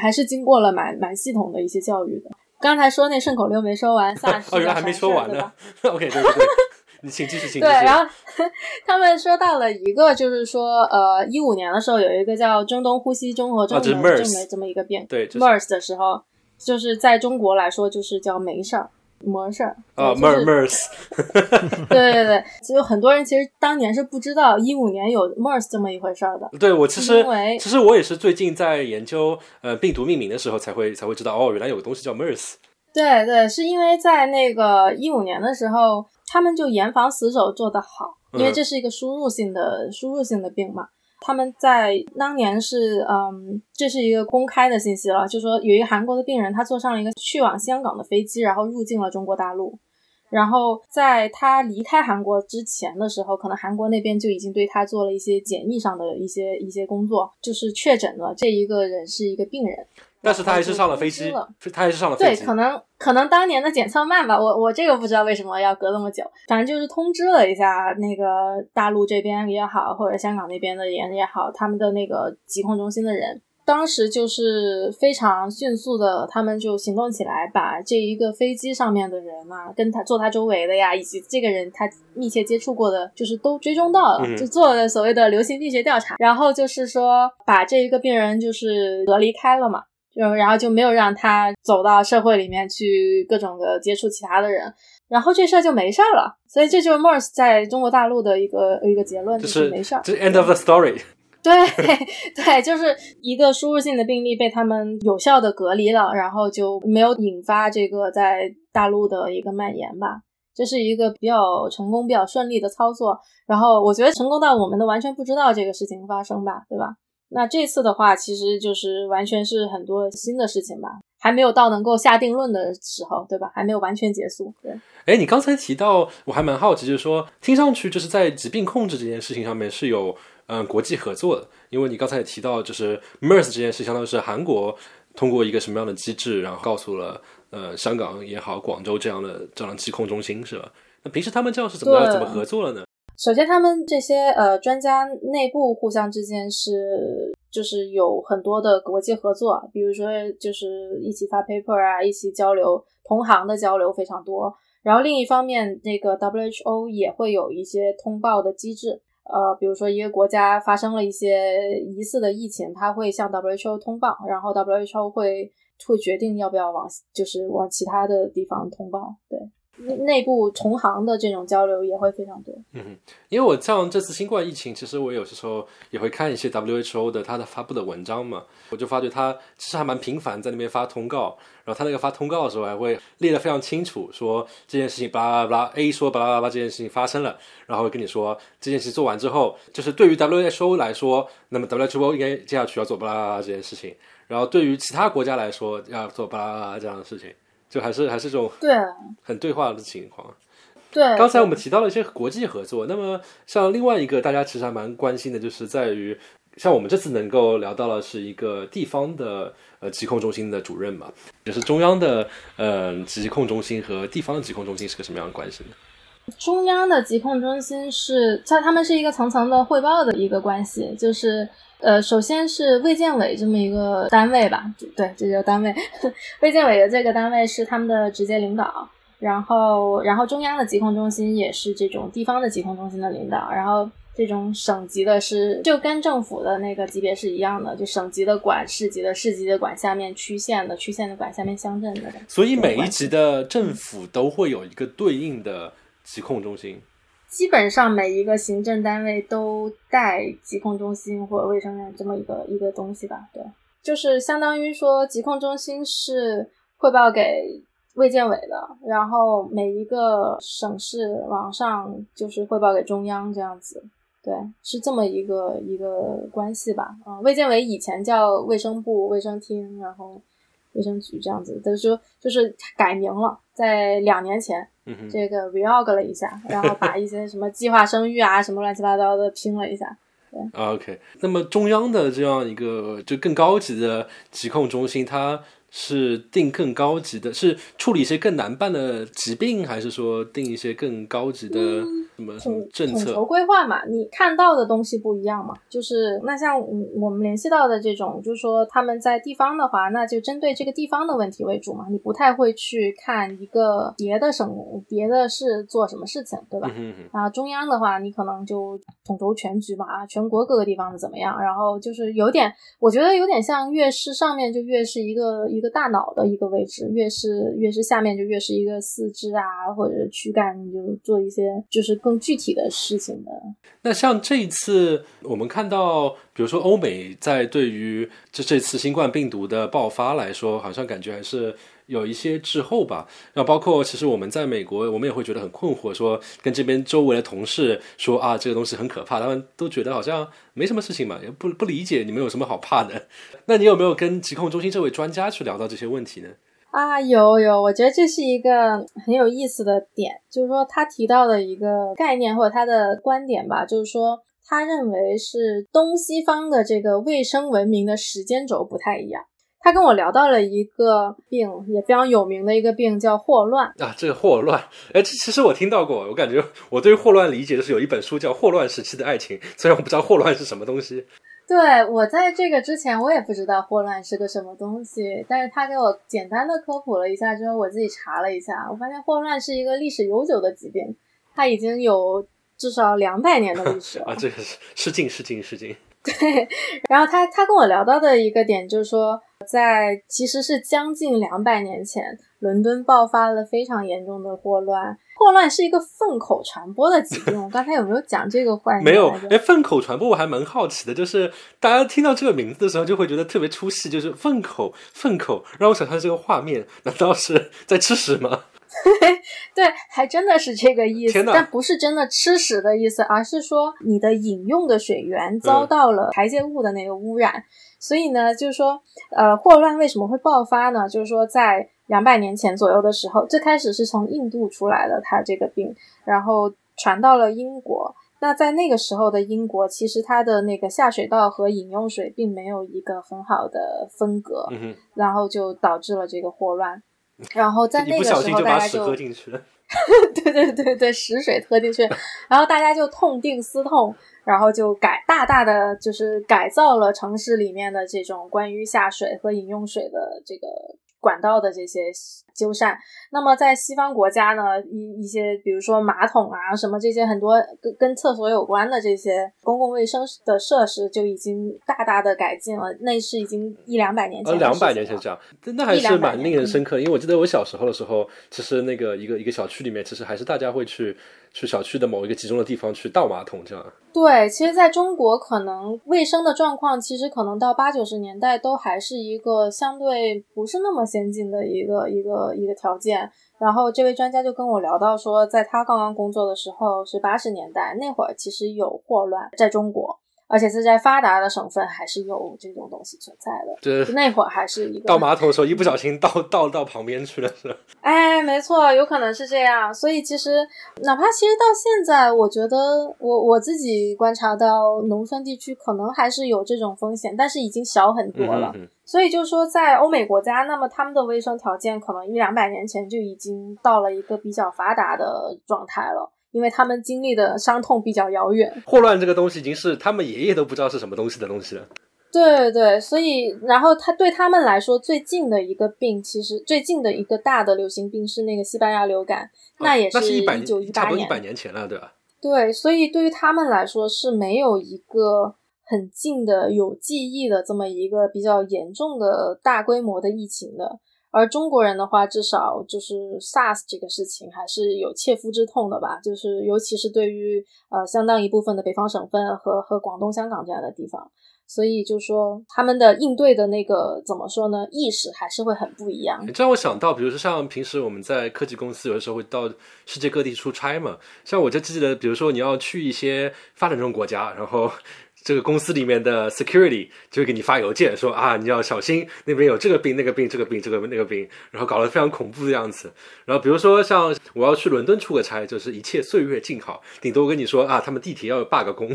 还是经过了蛮蛮系统的一些教育的。刚才说那顺口溜没说完，萨 哦，原来还没说完呢。OK，对对对，你请继续，请继续。对，然后 他们说到了一个，就是说，呃，一五年的时候有一个叫中东呼吸综合症的这么这么一个变，对，MERS 的时候。就是在中国来说，就是叫没事儿、没事儿啊，MERS。对对对，就有很多人其实当年是不知道一五年有 MERS 这么一回事儿的。对我其实其实我也是最近在研究呃病毒命名的时候才会才会知道哦，原来有个东西叫 MERS。对对，是因为在那个一五年的时候，他们就严防死守做得好，因为嗯这是一个输入性的输入性的病嘛。他们在当年是，嗯，这是一个公开的信息了，就说有一个韩国的病人，他坐上了一个去往香港的飞机，然后入境了中国大陆。然后在他离开韩国之前的时候，可能韩国那边就已经对他做了一些检疫上的一些一些工作，就是确诊了这一个人是一个病人。但是他还是上了飞机他还是上了飞机。对，可能可能当年的检测慢吧，我我这个不知道为什么要隔那么久，反正就是通知了一下那个大陆这边也好，或者香港那边的人也好，他们的那个疾控中心的人，当时就是非常迅速的，他们就行动起来，把这一个飞机上面的人啊，跟他坐他周围的呀，以及这个人他密切接触过的，就是都追踪到了，嗯。就做了所谓的流行病学调查，然后就是说把这一个病人就是隔离开了嘛。就然后就没有让他走到社会里面去各种的接触其他的人，然后这事儿就没事儿了。所以这就是 Morse 在中国大陆的一个一个结论，就就是没事儿。这 end of the story。对对，就是一个输入性的病例被他们有效的隔离了，然后就没有引发这个在大陆的一个蔓延吧。这是一个比较成功、比较顺利的操作。然后我觉得成功到我们都完全不知道这个事情发生吧，对吧？那这次的话，其实就是完全是很多新的事情吧，还没有到能够下定论的时候，对吧？还没有完全结束。对，哎，你刚才提到，我还蛮好奇，就是说，听上去就是在疾病控制这件事情上面是有嗯国际合作的，因为你刚才也提到，就是 MERS 这件事，相当于是韩国通过一个什么样的机制，然后告诉了呃香港也好，广州这样的这样的疾控中心，是吧？那平时他们这样是怎么怎么合作了呢？首先，他们这些呃专家内部互相之间是就是有很多的国际合作，比如说就是一起发 paper 啊，一起交流，同行的交流非常多。然后另一方面，那个 WHO 也会有一些通报的机制，呃，比如说一个国家发生了一些疑似的疫情，它会向 WHO 通报，然后 WHO 会会决定要不要往就是往其他的地方通报，对。内部同行的这种交流也会非常多。嗯，因为我像这次新冠疫情，其实我有些时候也会看一些 WHO 的他的发布的文章嘛，我就发觉他其实还蛮频繁在那边发通告，然后他那个发通告的时候还会列得非常清楚，说这件事情巴拉巴拉 A 说巴拉巴拉这件事情发生了，然后跟你说这件事情做完之后，就是对于 WHO 来说，那么 WHO 应该接下去要做巴拉巴拉这件事情，然后对于其他国家来说要做巴拉巴拉这样的事情，就还是还是这种对很对话的情况。对，刚才我们提到了一些国际合作，那么像另外一个大家其实还蛮关心的，就是在于像我们这次能够聊到了是一个地方的呃疾控中心的主任嘛，就是中央的呃疾控中心和地方的疾控中心是个什么样的关系呢？中央的疾控中心是它他们是一个层层的汇报的一个关系，就是呃，首先是卫健委这么一个单位吧，对，这叫单位。卫健委的这个单位是他们的直接领导，然后然后中央的疾控中心也是这种地方的疾控中心的领导，然后这种省级的是就跟政府的那个级别是一样的，就省级的管市级的，市级的管下面区县的，区县的管下面乡镇的。所以每一级的政府都会有一个对应的疾控中心。基本上每一个行政单位都带疾控中心或者卫生院这么一个一个东西吧，对，就是相当于说疾控中心是汇报给卫健委的，然后每一个省市往上就是汇报给中央这样子，对，是这么一个一个关系吧。啊、卫健委以前叫卫生部卫生厅，然后卫生局这样子，但是说就是改名了，在两年前。嗯，这个 reorg 了一下，然后把一些什么计划生育啊，什么乱七八糟的拼了一下。对 OK，那么中央的这样一个就更高级的疾控中心，它是定更高级的，是处理一些更难办的疾病，还是说定一些更高级的什么什么政策统筹？规划嘛，你看到的东西不一样嘛。就是那像嗯我们联系到的这种，就是说他们在地方的话，那就针对这个地方的问题为主嘛，你不太会去看一个别的省、别的市做什么事情，对吧？嗯哼哼，啊，中央的话，你可能就统筹全局嘛，啊，全国各个地方的怎么样？然后就是有点，我觉得有点像越是上面就越是一个一一个大脑的一个位置，越是越是下面就越是一个四肢啊或者躯干，你就做一些就是更具体的事情的。那像这一次，我们看到，比如说欧美在对于这这次新冠病毒的爆发来说，好像感觉还是有一些滞后吧。然后包括其实我们在美国，我们也会觉得很困惑，说跟这边周围的同事说啊，这个东西很可怕，他们都觉得好像没什么事情嘛，也不不理解你们有什么好怕的。那你有没有跟疾控中心这位专家去聊到这些问题呢？啊，有有，我觉得这是一个很有意思的点，就是说他提到的一个概念或者他的观点吧，就是说他认为是东西方的这个卫生文明的时间轴不太一样。他跟我聊到了一个病，也非常有名的一个病，叫霍乱啊。这个霍乱，哎，这其实我听到过，我感觉我对霍乱理解就是有一本书叫《霍乱时期的爱情》，虽然我不知道霍乱是什么东西。对我在这个之前，我也不知道霍乱是个什么东西，但是他给我简单的科普了一下之后，我自己查了一下，我发现霍乱是一个历史悠久的疾病，它已经有至少两百年的历史了 啊，这个是失敬失敬失敬。对，然后他他跟我聊到的一个点就是说，在其实是将近两百年前，伦敦爆发了非常严重的霍乱。霍乱是一个粪口传播的疾病。我刚才有没有讲这个坏？没有。哎，粪口传播我还蛮好奇的，就是大家听到这个名字的时候就会觉得特别出戏，就是粪口，粪口让我想象这个画面，难道是在吃屎吗？对，还真的是这个意思，但不是真的吃屎的意思，而是说你的饮用的水源遭到了排泄物的那个污染。所以呢，就是说，呃，霍乱为什么会爆发呢？就是说在。两百年前左右的时候，最开始是从印度出来的，它这个病，然后传到了英国。那在那个时候的英国，其实它的那个下水道和饮用水并没有一个很好的分隔，然后就导致了这个霍乱。然后 在那个时候，大家就喝进去了。对对对对，屎水喝进去，然后大家就痛定思痛，然后就改大大的就是改造了城市里面的这种关于下水和饮用水的这个。管道的这些修缮，那么在西方国家呢，一一些比如说马桶啊什么这些很多跟跟厕所有关的这些公共卫生的设施就已经大大的改进了。那是已经一两百年前，两百年前这样，那还是蛮令人深刻。因为我记得我小时候的时候，其实那个一个一个小区里面，其实还是大家会去。去小区的某一个集中的地方去倒马桶，这样。对，其实在中国，可能卫生的状况，其实可能到八九十年代都还是一个相对不是那么先进的一个一个一个条件。然后这位专家就跟我聊到说，在他刚刚工作的时候是八十年代那会儿，其实有霍乱在中国。而且是在发达的省份，还是有这种东西存在的。对，那会儿还是一个倒马桶的时候，一不小心倒倒到旁边去了，是吧？哎，没错，有可能是这样。所以其实，哪怕其实到现在，我觉得我我自己观察到，农村地区可能还是有这种风险，但是已经小很多了。所以就是说，在欧美国家，那么他们的卫生条件可能一两百年前就已经到了一个比较发达的状态了。因为他们经历的伤痛比较遥远，霍乱这个东西已经是他们爷爷都不知道是什么东西的东西了。对对，所以然后他对他们来说最近的一个病，其实最近的一个大的流行病是那个西班牙流感，那也是一九一八年，一百年前了，对吧？对，所以对于他们来说是没有一个很近的有记忆的这么一个比较严重的大规模的疫情的。而中国人的话，至少就是 SARS 这个事情还是有切肤之痛的吧，就是尤其是对于呃相当一部分的北方省份和和广东、香港这样的地方，所以就说他们的应对的那个怎么说呢，意识还是会很不一样。这让我想到，比如说像平时我们在科技公司，有的时候会到世界各地出差嘛，像我就记得，比如说你要去一些发展中国家，然后。这个公司里面的 security 就会给你发邮件说啊，你要小心那边有这个病、那个病、这个病、这个那个病，然后搞得非常恐怖的样子。然后比如说像我要去伦敦出个差，就是一切岁月静好，顶多跟你说啊，他们地铁要有罢个工。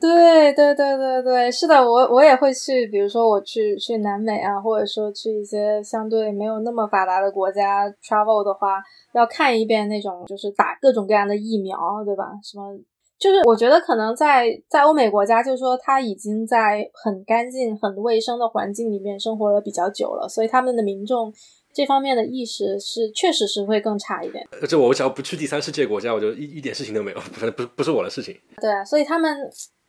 对对对对对，是的，我我也会去，比如说我去去南美啊，或者说去一些相对没有那么发达的国家 travel 的话，要看一遍那种就是打各种各样的疫苗，对吧？什么？就是我觉得可能在在欧美国家，就是说他已经在很干净、很卫生的环境里面生活了比较久了，所以他们的民众这方面的意识是确实是会更差一点。这我只要不去第三世界国家，我就一一点事情都没有，反正不不是我的事情。对啊，所以他们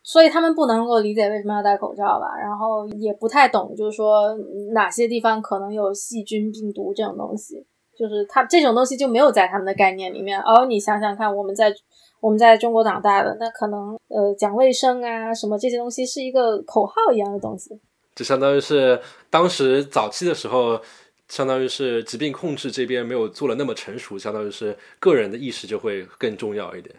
所以他们不能够理解为什么要戴口罩吧，然后也不太懂，就是说哪些地方可能有细菌、病毒这种东西，就是他这种东西就没有在他们的概念里面。而你想想看，我们在。我们在中国长大的，那可能呃讲卫生啊什么这些东西是一个口号一样的东西，就相当于是当时早期的时候，相当于是疾病控制这边没有做的那么成熟，相当于是个人的意识就会更重要一点。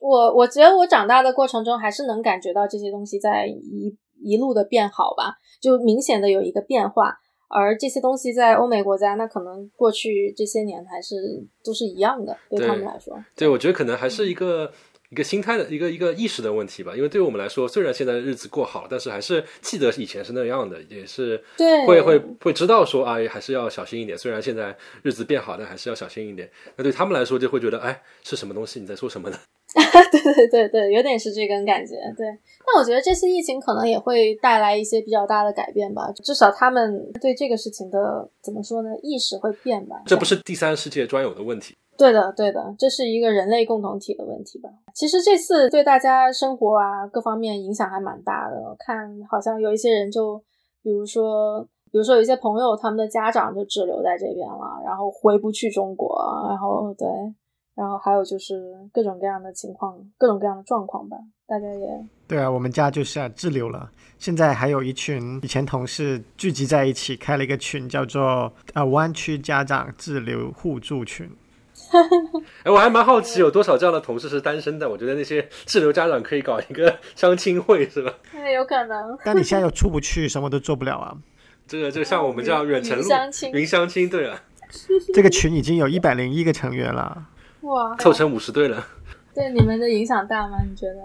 我我觉得我长大的过程中还是能感觉到这些东西在一一路的变好吧，就明显的有一个变化。而这些东西在欧美国家，那可能过去这些年还是都是一样的，对他们来说。对，我觉得可能还是一个一个心态的一个一个意识的问题吧。因为对于我们来说，虽然现在日子过好，但是还是记得以前是那样的，也是对会会会知道说啊，还是要小心一点。虽然现在日子变好，但还是要小心一点。那对他们来说，就会觉得哎，是什么东西？你在说什么呢？对对对对，有点是这个感觉。对，那我觉得这次疫情可能也会带来一些比较大的改变吧。至少他们对这个事情的怎么说呢，意识会变吧。这不是第三世界专有的问题。对的，对的，这是一个人类共同体的问题吧。其实这次对大家生活啊各方面影响还蛮大的。我看，好像有一些人就，比如说，比如说有一些朋友，他们的家长就滞留在这边了，然后回不去中国，然后对。然后还有就是各种各样的情况，各种各样的状况吧，大家也对啊，我们家就是啊滞留了，现在还有一群以前同事聚集在一起，开了一个群，叫做啊湾区家长滞留互助群。哎，我还蛮好奇，有多少这样的同事是单身的？我觉得那些滞留家长可以搞一个 相亲会，是吧？那 有可能。但你现在又出不去，什么都做不了啊。这个，就像我们这样远程录云相亲，对啊。这个群已经有一百零一个成员了。哇，凑成五十对了。对你们的影响大吗？你觉得？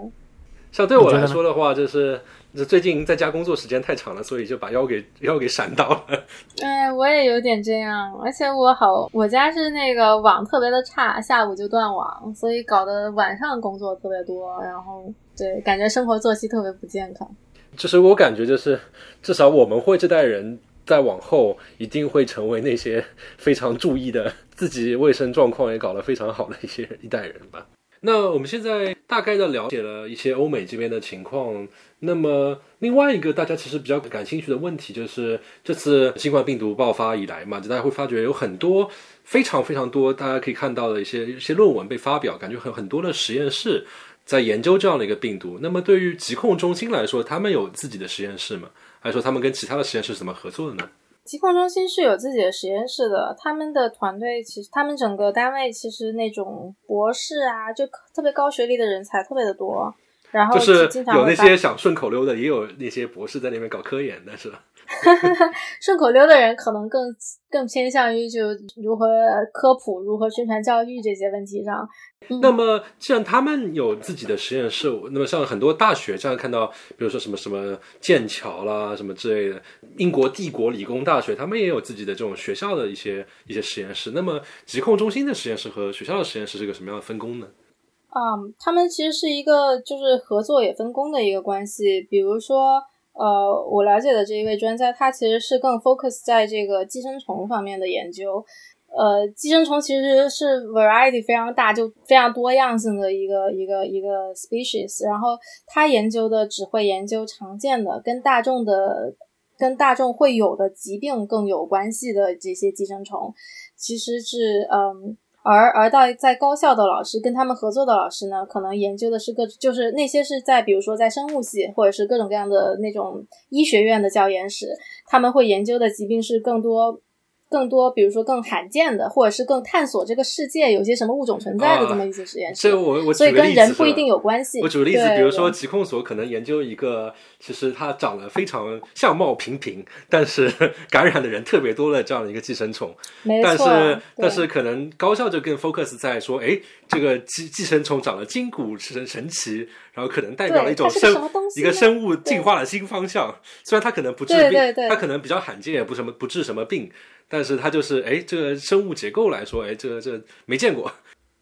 像对我来说的话，就是最近在家工作时间太长了，所以就把腰给 腰给闪到了。哎，我也有点这样，而且我好，我家是那个网特别的差，下午就断网，所以搞得晚上工作特别多，然后对，感觉生活作息特别不健康。就是我感觉，就是至少我们会这代人。再往后一定会成为那些非常注意的自己卫生状况也搞得非常好的一些一代人吧。那我们现在大概的了解了一些欧美这边的情况。那么另外一个大家其实比较感兴趣的问题就是，这次新冠病毒爆发以来嘛，就大家会发觉有很多非常非常多大家可以看到的一些一些论文被发表，感觉很很多的实验室在研究这样的一个病毒。那么对于疾控中心来说，他们有自己的实验室吗？还是说他们跟其他的实验室怎么合作的呢？疾控中心是有自己的实验室的，他们的团队其实他们整个单位其实那种博士啊，就特别高学历的人才特别的多。然后就是有那些想顺口溜的，也有那些博士在那边搞科研的，是吧？顺口溜的人可能更更偏向于就如何科普、如何宣传教育这些问题上。那么，既然他们有自己的实验室，那么像很多大学，这样看到，比如说什么什么剑桥啦，什么之类的，英国帝国理工大学，他们也有自己的这种学校的一些一些实验室。那么，疾控中心的实验室和学校的实验室是个什么样的分工呢？嗯，他们其实是一个就是合作也分工的一个关系。比如说，呃，我了解的这一位专家，他其实是更 focus 在这个寄生虫方面的研究。呃，寄生虫其实是 variety 非常大，就非常多样性的一个一个一个 species。然后他研究的只会研究常见的、跟大众的、跟大众会有的疾病更有关系的这些寄生虫，其实是嗯。而而到在高校的老师跟他们合作的老师呢，可能研究的是各就是那些是在比如说在生物系或者是各种各样的那种医学院的教研室，他们会研究的疾病是更多。更多，比如说更罕见的，或者是更探索这个世界有些什么物种存在的这么一些实验室。这个我我所以跟人不一定有关系。我举个例子，比如说疾控所可能研究一个，其实它长得非常相貌平平，但是 感染的人特别多的这样的一个寄生虫。没错。但是但是可能高校就更 focus 在说，哎，这个寄寄生虫长得筋骨神神奇。然后可能代表了一种生一个生物进化的新方向，虽然它可能不治病，它可能比较罕见，也不什么不治什么病，但是它就是哎，这个生物结构来说，哎，这个这没见过。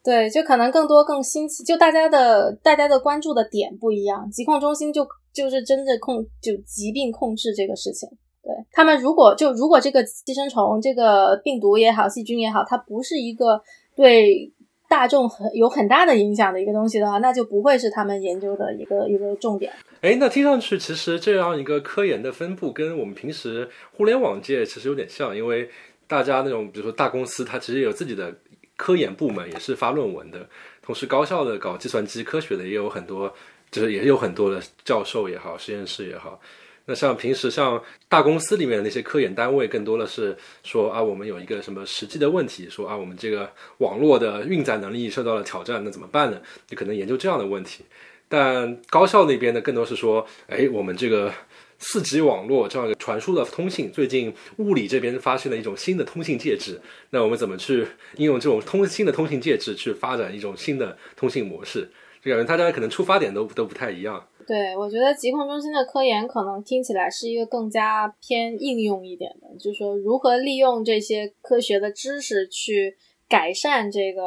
对，就可能更多更新奇，就大家的大家的关注的点不一样。疾控中心就就是真的控就疾病控制这个事情，对他们如果就如果这个寄生虫这个病毒也好，细菌也好，它不是一个对。大众很有很大的影响的一个东西的话，那就不会是他们研究的一个一个重点。哎，那听上去其实这样一个科研的分布跟我们平时互联网界其实有点像，因为大家那种比如说大公司，它其实有自己的科研部门，也是发论文的；同时高校的搞计算机科学的也有很多，就是也有很多的教授也好，实验室也好。那像平时像大公司里面的那些科研单位，更多的是说啊，我们有一个什么实际的问题，说啊，我们这个网络的运载能力受到了挑战，那怎么办呢？就可能研究这样的问题。但高校那边呢，更多是说，哎，我们这个四 G 网络这样一个传输的通信，最近物理这边发现了一种新的通信介质，那我们怎么去应用这种通新的通信介质去发展一种新的通信模式？就感觉大家可能出发点都都不太一样。对，我觉得疾控中心的科研可能听起来是一个更加偏应用一点的，就是说如何利用这些科学的知识去改善这个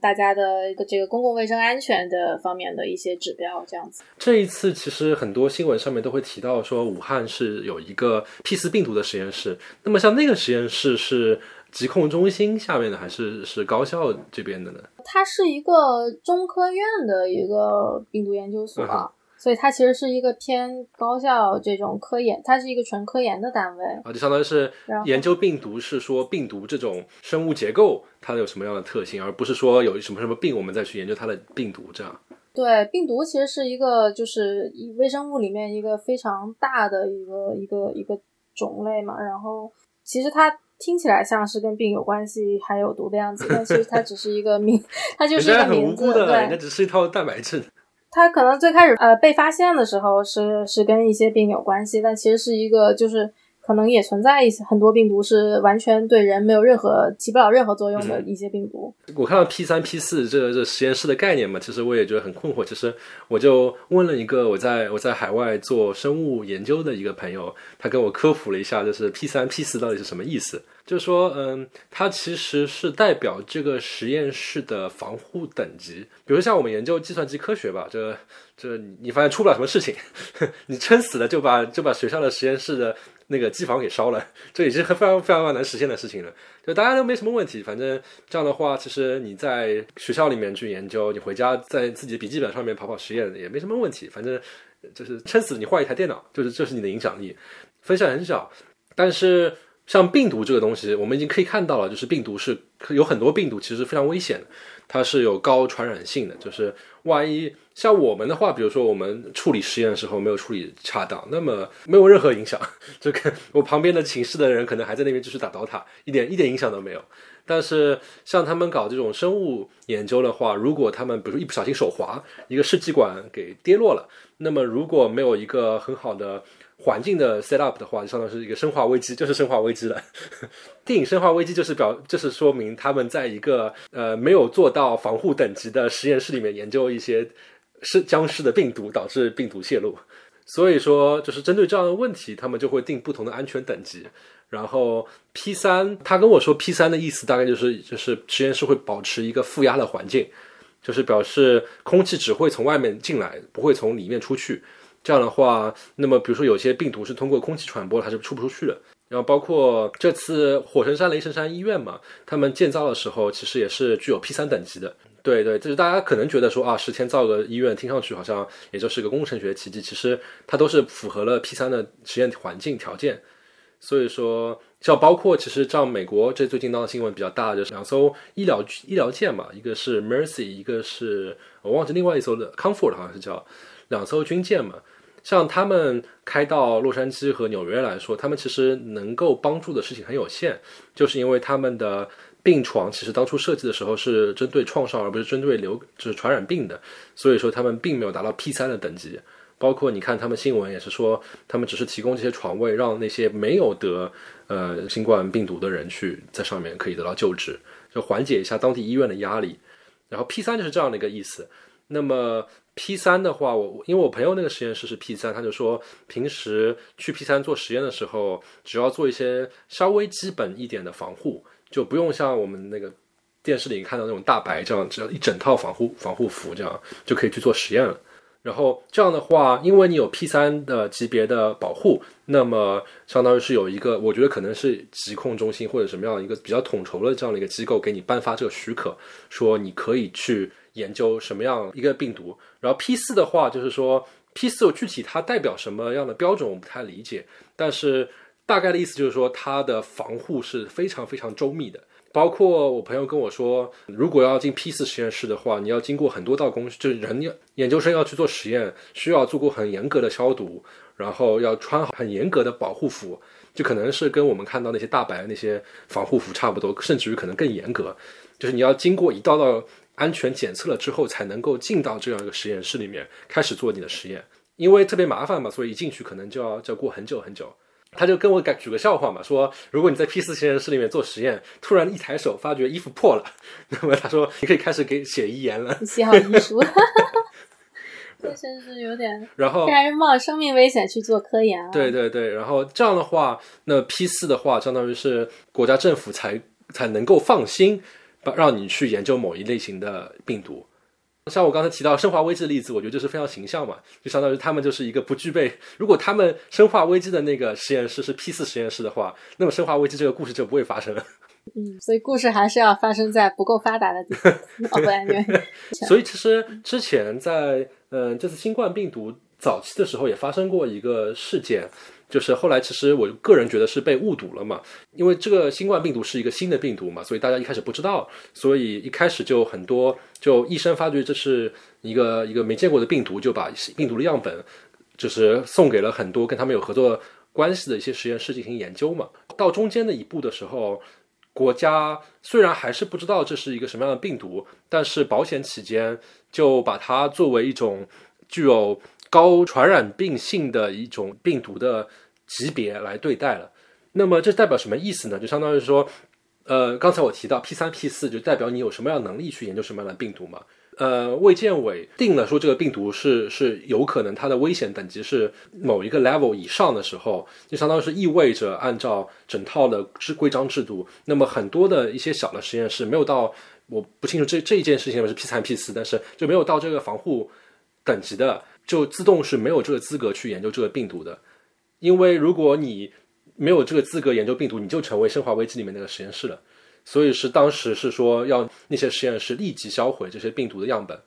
大家的一个这个公共卫生安全的方面的一些指标，这样子。这一次其实很多新闻上面都会提到说，武汉是有一个 P 四病毒的实验室。那么像那个实验室是疾控中心下面的，还是是高校这边的呢？它是一个中科院的一个病毒研究所。所以它其实是一个偏高校这种科研，它是一个纯科研的单位啊，就相当于是研究病毒，是说病毒这种生物结构它有什么样的特性，而不是说有什么什么病我们再去研究它的病毒这样。对，病毒其实是一个就是微生物里面一个非常大的一个一个一个种类嘛，然后其实它听起来像是跟病有关系还有毒的样子，但其实它只是一个名，它就是一个名字，对，那只是一套蛋白质。他可能最开始呃被发现的时候是是跟一些病有关系，但其实是一个就是可能也存在一些很多病毒是完全对人没有任何起不了任何作用的一些病毒。我看到 P 三 P 四这这实验室的概念嘛，其实我也觉得很困惑。其实我就问了一个我在我在海外做生物研究的一个朋友，他跟我科普了一下，就是 P 三 P 四到底是什么意思。就是说，嗯，它其实是代表这个实验室的防护等级。比如像我们研究计算机科学吧，这这你发现出不了什么事情，你撑死了就把就把学校的实验室的那个机房给烧了，这已经非常非常难实现的事情了。就大家都没什么问题，反正这样的话，其实你在学校里面去研究，你回家在自己的笔记本上面跑跑实验也没什么问题。反正就是撑死你换一台电脑，就是这是你的影响力，分散很小，但是。像病毒这个东西，我们已经可以看到了，就是病毒是有很多病毒其实非常危险，它是有高传染性的。就是万一像我们的话，比如说我们处理实验的时候没有处理恰当，那么没有任何影响。这个我旁边的寝室的人可能还在那边继续打刀塔，一点 一点影响都没有。但是像他们搞这种生物研究的话，如果他们比如说一不小心手滑，一个试剂管给跌落了，那么如果没有一个很好的环境的 set up 的话，就相当于是一个生化危机，就是生化危机了。电影《生化危机》就是表，就是说明他们在一个呃没有做到防护等级的实验室里面研究一些是僵尸的病毒，导致病毒泄露。所以说，就是针对这样的问题，他们就会定不同的安全等级。然后 P 三，他跟我说 P 三的意思大概就是就是实验室会保持一个负压的环境，就是表示空气只会从外面进来，不会从里面出去。这样的话，那么比如说有些病毒是通过空气传播，它是出不出去的。然后包括这次火神山雷神山医院嘛，他们建造的时候其实也是具有 P 三等级的。对对，就是大家可能觉得说啊，十天造个医院，听上去好像也就是个工程学奇迹，其实它都是符合了 P 三的实验环境条件。所以说，像包括其实像美国这最近闹的新闻比较大，就是两艘医疗医疗舰嘛，一个是 Mercy，一个是我忘记另外一艘的 Comfort 好像是叫两艘军舰嘛。像他们开到洛杉矶和纽约来说，他们其实能够帮助的事情很有限，就是因为他们的病床其实当初设计的时候是针对创伤而不是针对流就是传染病的，所以说他们并没有达到 P 三的等级。包括你看他们新闻也是说，他们只是提供这些床位，让那些没有得呃新冠病毒的人去在上面可以得到救治，就缓解一下当地医院的压力。然后 P 三就是这样的一个意思。那么。P 三的话，我因为我朋友那个实验室是 P 三，他就说平时去 P 三做实验的时候，只要做一些稍微基本一点的防护，就不用像我们那个电视里看到那种大白这样，只要一整套防护防护服这样就可以去做实验了。然后这样的话，因为你有 P 三的级别的保护，那么相当于是有一个，我觉得可能是疾控中心或者什么样一个比较统筹的这样的一个机构给你颁发这个许可，说你可以去。研究什么样一个病毒，然后 P 四的话，就是说 P 四具体它代表什么样的标准，我不太理解。但是大概的意思就是说，它的防护是非常非常周密的。包括我朋友跟我说，如果要进 P 四实验室的话，你要经过很多道工序，就是人要研究生要去做实验，需要做过很严格的消毒，然后要穿好很严格的保护服，就可能是跟我们看到那些大白那些防护服差不多，甚至于可能更严格。就是你要经过一道道安全检测了之后，才能够进到这样一个实验室里面开始做你的实验，因为特别麻烦嘛，所以一进去可能就要就要过很久很久。他就跟我举个笑话嘛，说如果你在 P 四实验室里面做实验，突然一抬手发觉衣服破了，那么他说你可以开始给写遗言了，写好遗书。这真是有点，然后还是冒生命危险去做科研啊？对对对，然后这样的话，那 P 四的话，相当于是国家政府才才能够放心，把让你去研究某一类型的病毒。像我刚才提到生化危机的例子，我觉得就是非常形象嘛，就相当于他们就是一个不具备。如果他们生化危机的那个实验室是 P 四实验室的话，那么生化危机这个故事就不会发生了。嗯，所以故事还是要发生在不够发达的地方。所以其实之前在嗯这次新冠病毒早期的时候也发生过一个事件。就是后来，其实我个人觉得是被误读了嘛，因为这个新冠病毒是一个新的病毒嘛，所以大家一开始不知道，所以一开始就很多，就医生发觉这是一个一个没见过的病毒，就把病毒的样本就是送给了很多跟他们有合作关系的一些实验室进行研究嘛。到中间的一步的时候，国家虽然还是不知道这是一个什么样的病毒，但是保险起见，就把它作为一种具有高传染病性的一种病毒的。级别来对待了，那么这代表什么意思呢？就相当于说，呃，刚才我提到 P 三 P 四，就代表你有什么样能力去研究什么样的病毒嘛？呃，卫健委定了说这个病毒是是有可能它的危险等级是某一个 level 以上的时候，就相当于是意味着按照整套的制规章制度，那么很多的一些小的实验室没有到，我不清楚这这一件事情是 P 三 P 四，但是就没有到这个防护等级的，就自动是没有这个资格去研究这个病毒的。因为如果你没有这个资格研究病毒，你就成为生化危机里面那个实验室了。所以是当时是说要那些实验室立即销毁这些病毒的样本，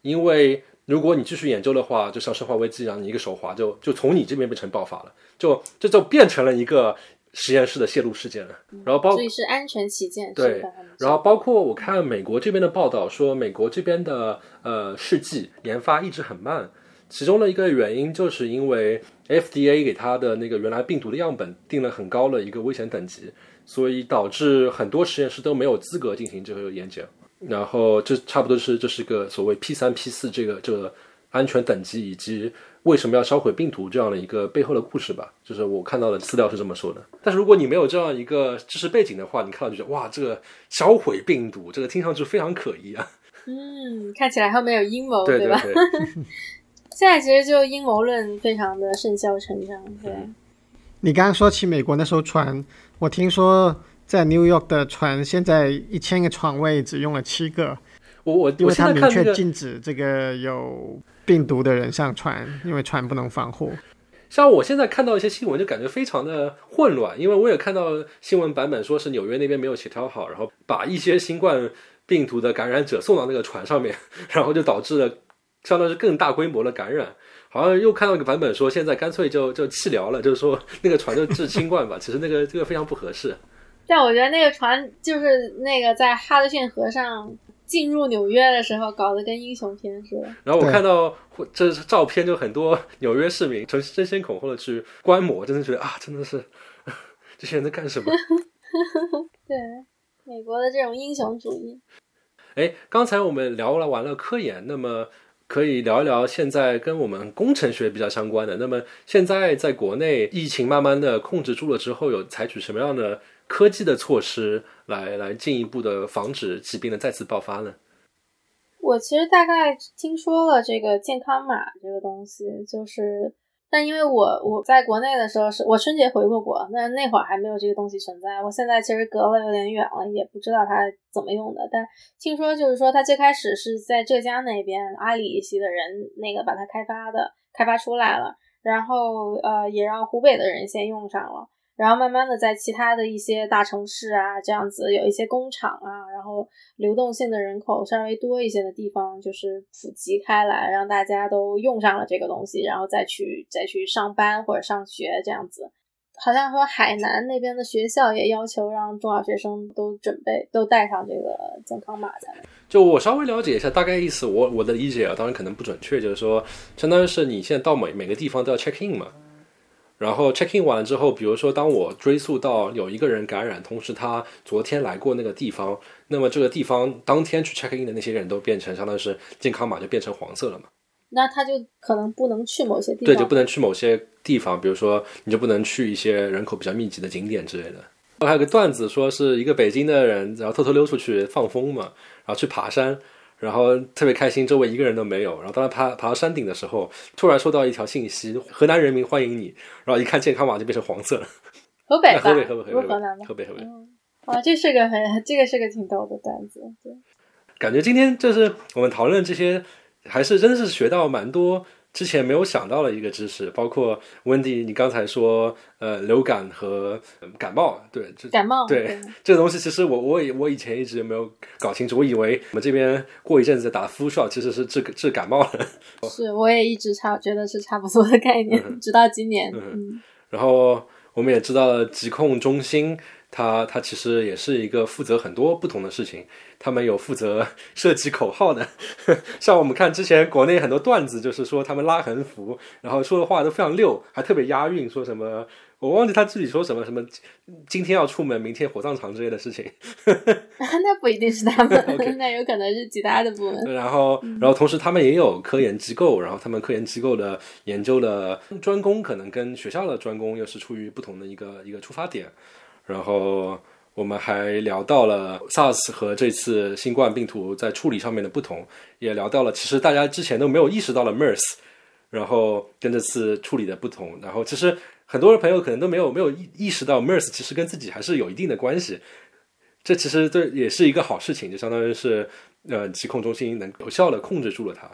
因为如果你继续研究的话，就像生化危机一样，你一个手滑就就从你这边变成爆发了，就这就变成了一个实验室的泄露事件了。然后包所以是安全起见对，然后包括我看美国这边的报道说，美国这边的呃试剂研发一直很慢。其中的一个原因，就是因为 FDA 给他的那个原来病毒的样本定了很高的一个危险等级，所以导致很多实验室都没有资格进行这个研究。然后这差不多是这是个所谓 P 三 P 四这个这个安全等级以及为什么要销毁病毒这样的一个背后的故事吧。就是我看到的资料是这么说的。但是如果你没有这样一个知识背景的话，你看到就觉得哇，这个销毁病毒，这个听上去非常可疑啊。嗯，看起来后面有阴谋，对吧？现在其实就阴谋论非常的甚嚣尘上，对。你刚刚说起美国那艘船，我听说在 New York 的船现在一千个床位只用了七个。我我因为他明确禁止这个有病毒的人上船，因为船不能防护。像我现在看到一些新闻，就感觉非常的混乱，因为我也看到新闻版本说是纽约那边没有协调好，然后把一些新冠病毒的感染者送到那个船上面，然后就导致了。相当于是更大规模的感染，好像又看到一个版本说，现在干脆就就弃疗了，就是说 那个船就治新冠吧。其实那个这个非常不合适。但我觉得那个船就是那个在哈德逊河上进入纽约的时候，搞得跟英雄片似的。然后我看到这照片，就很多纽约市民争争先恐后的去观摩，真的觉得啊，真的是 这些人在干什么？对，美国的这种英雄主义。哎，刚才我们聊了完了科研，那么。可以聊一聊现在跟我们工程学比较相关的。那么现在在国内疫情慢慢的控制住了之后，有采取什么样的科技的措施来来进一步的防止疾病的再次爆发呢？我其实大概听说了这个健康码这个东西，就是。但因为我我在国内的时候是我春节回过国，那那会儿还没有这个东西存在。我现在其实隔了有点远了，也不知道它怎么用的。但听说就是说，它最开始是在浙江那边阿里系的人那个把它开发的，开发出来了，然后呃也让湖北的人先用上了。然后慢慢的，在其他的一些大城市啊，这样子有一些工厂啊，然后流动性的人口稍微多一些的地方，就是普及开来，让大家都用上了这个东西，然后再去再去上班或者上学这样子。好像说海南那边的学校也要求让中小学生都准备都带上这个健康码才能。就我稍微了解一下大概意思，我我的理解啊，当然可能不准确，就是说，相当于是你现在到每每个地方都要 check in 嘛，然后 check in 完了之后，比如说当我追溯到有一个人感染，同时他昨天来过那个地方，那么这个地方当天去 check in 的那些人都变成相当于是健康码就变成黄色了嘛。那他就可能不能去某些地方，对，就不能去某些地方，比如说你就不能去一些人口比较密集的景点之类的。还有个段子说是一个北京的人，然后偷偷溜出去放风嘛，然后去爬山，然后特别开心，周围一个人都没有。然后当他爬爬到山顶的时候，突然收到一条信息：河南人民欢迎你。然后一看健康码就变成黄色了。河北吧，河北，河北，河北，河南的？河北，河北。啊，这是个很，这个是个挺逗的段子。对，感觉今天就是我们讨论这些，还是真的是学到蛮多。之前没有想到的一个知识，包括温迪，你刚才说，呃，流感和感冒，对，这感冒，对这个东西，其实我我我以前一直没有搞清楚，我以为我们这边过一阵子打 flu shot，其实是治治感冒的。是，我也一直差觉得是差不多的概念，直到今年。嗯，然后我们也知道了疾控中心。它它其实也是一个负责很多不同的事情，他们有负责 设计口号的，像我们看之前国内很多段子，就是说他们拉横幅，然后说的话都非常溜，还特别押韵，说什么我忘记他自己说什么什么，今天要出门，明天火葬场之类的事情。那不一定是他们，那有可能是其他的部门。然后然后同时他们也有科研机构，然后他们科研机构的研究的专攻可能跟学校的专攻又是出于不同的一个一个出发点。然后我们还聊到了 SARS 和这次新冠病毒在处理上面的不同，也聊到了其实大家之前都没有意识到了 MERS，然后跟这次处理的不同。然后其实很多朋友可能都没有没有意意识到 MERS 其实跟自己还是有一定的关系。这其实对也是一个好事情，就相当于是呃疾控中心能有效的控制住了它。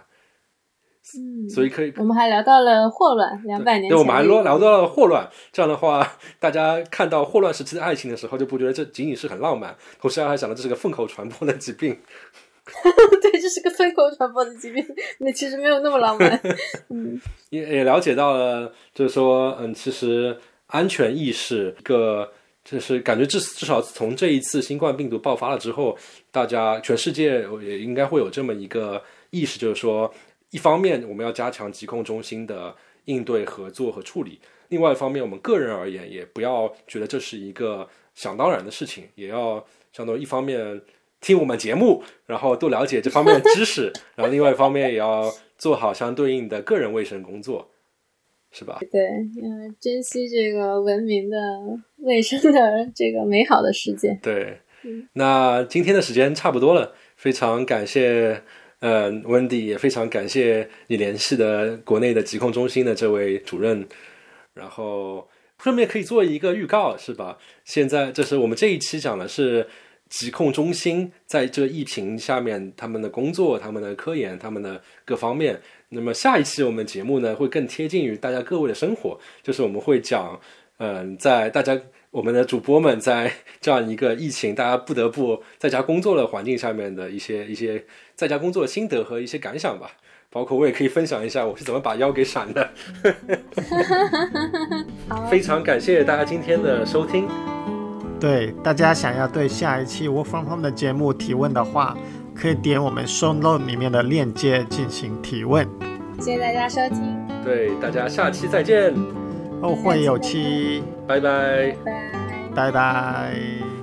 嗯，所以可以，我们还聊到了霍乱，两百年。对，我们还聊聊到了霍乱。这样的话，大家看到霍乱时期的爱情的时候，就不觉得这仅仅是很浪漫，同时还想到这是个粪口传播的疾病。对，这是个粪口传播的疾病，那其实没有那么浪漫。嗯，也也了解到了，就是说，嗯，其实安全意识，一个就是感觉至至少从这一次新冠病毒爆发了之后，大家全世界也应该会有这么一个意识，就是说。一方面，我们要加强疾控中心的应对、合作和处理；另外一方面，我们个人而言，也不要觉得这是一个想当然的事情，也要相当于一方面听我们节目，然后多了解这方面的知识；然后另外一方面，也要做好相对应的个人卫生工作，是吧？对，嗯，珍惜这个文明的、卫生的这个美好的世界。对，那今天的时间差不多了，非常感谢。嗯，温迪也非常感谢你联系的国内的疾控中心的这位主任，然后顺便可以做一个预告，是吧？现在这是我们这一期讲的是疾控中心在这疫情下面他们的工作、他们的科研、他们的各方面。那么下一期我们节目呢会更贴近于大家各位的生活，就是我们会讲，嗯，在大家。我们的主播们在这样一个疫情，大家不得不在家工作的环境下面的一些一些在家工作的心得和一些感想吧，包括我也可以分享一下我是怎么把腰给闪的。非常感谢大家今天的收听。对大家想要对下一期 Work From Home 的节目提问的话，可以点我们 Show Note 里面的链接进行提问。谢谢大家收听。对大家下期再见。后会有期，拜拜，拜拜拜。